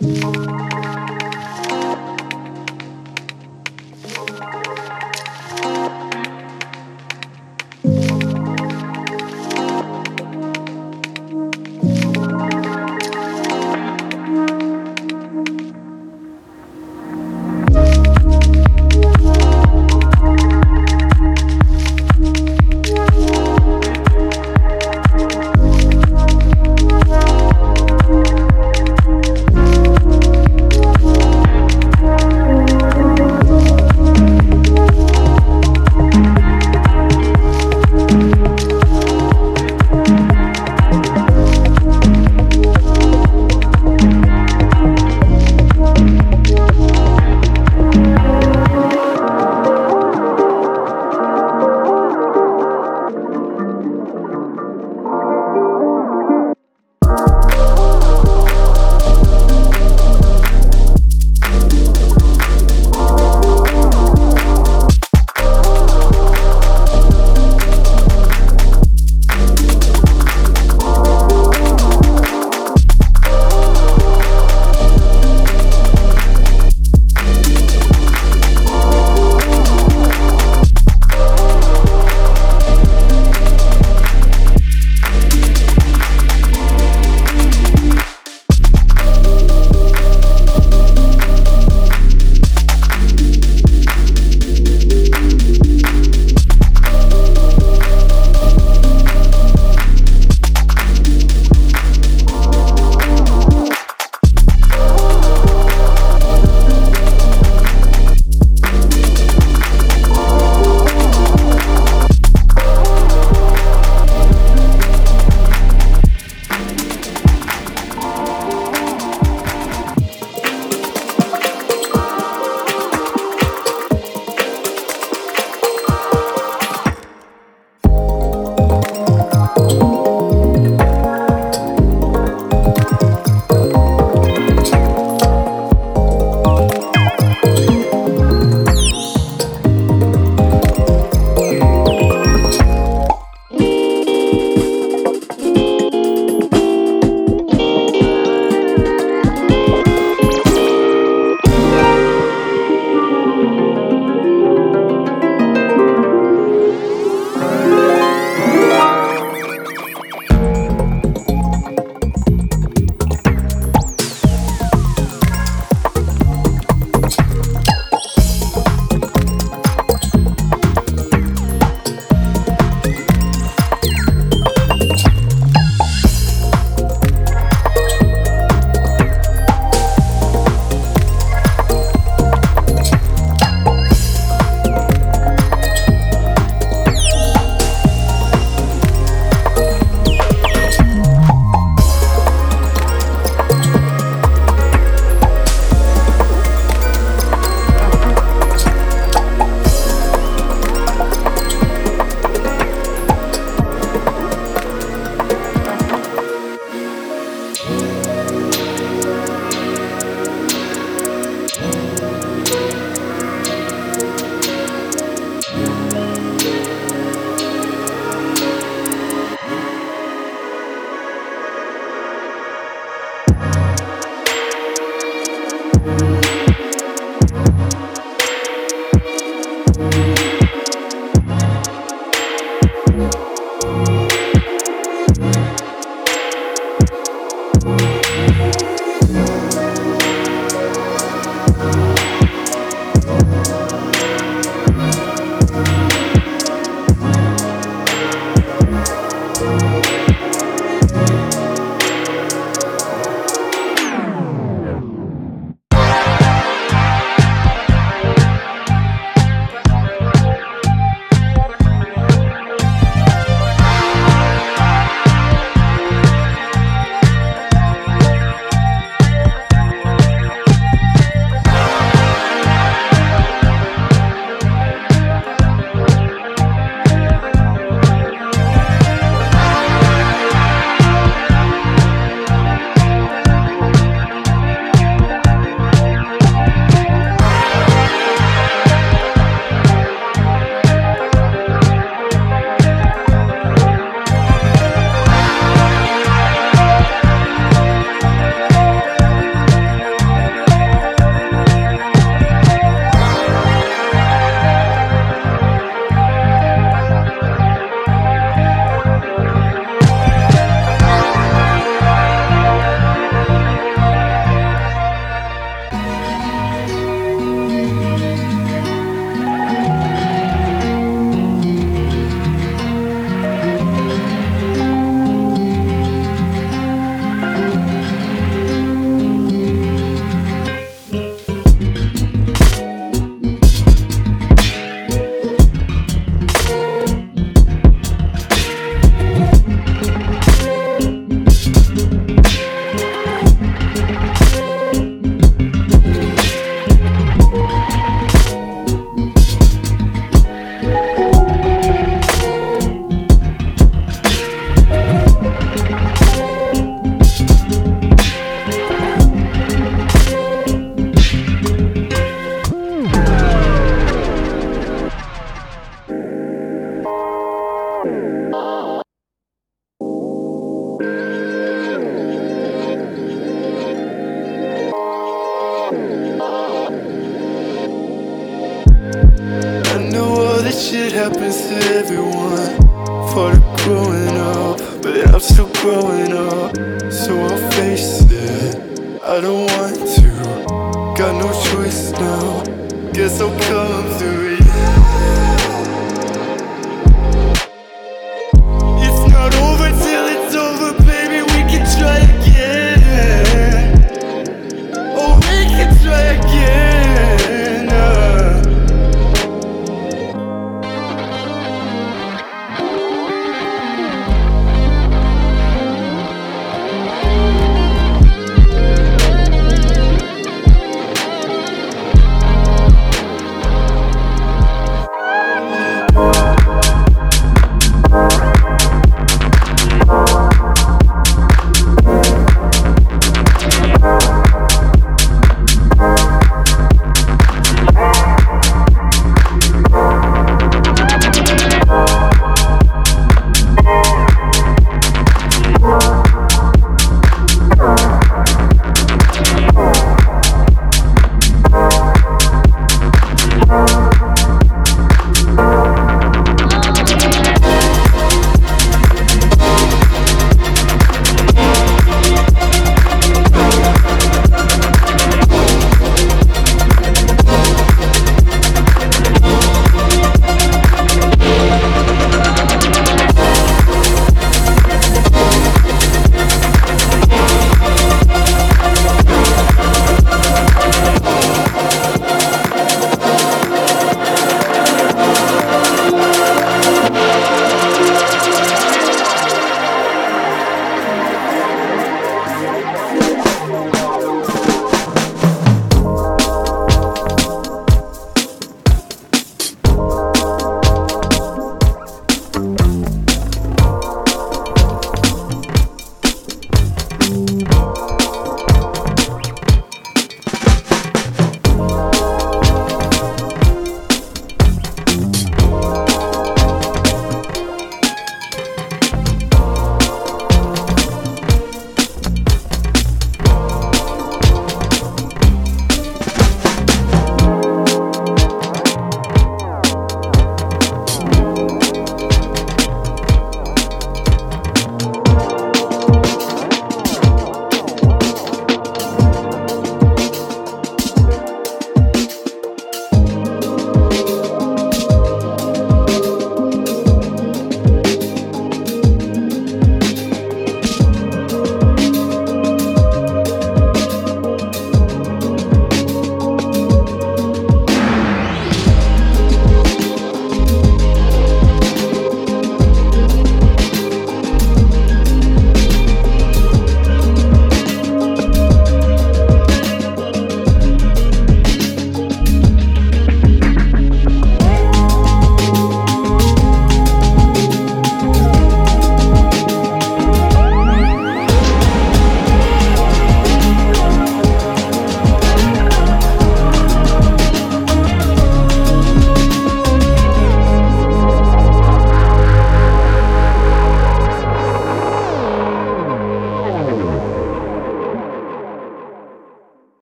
Thank. Happens to everyone. For the growing up, but I'm still growing up. So I'll face it. I don't want to. Got no choice now. Guess I'll come through it.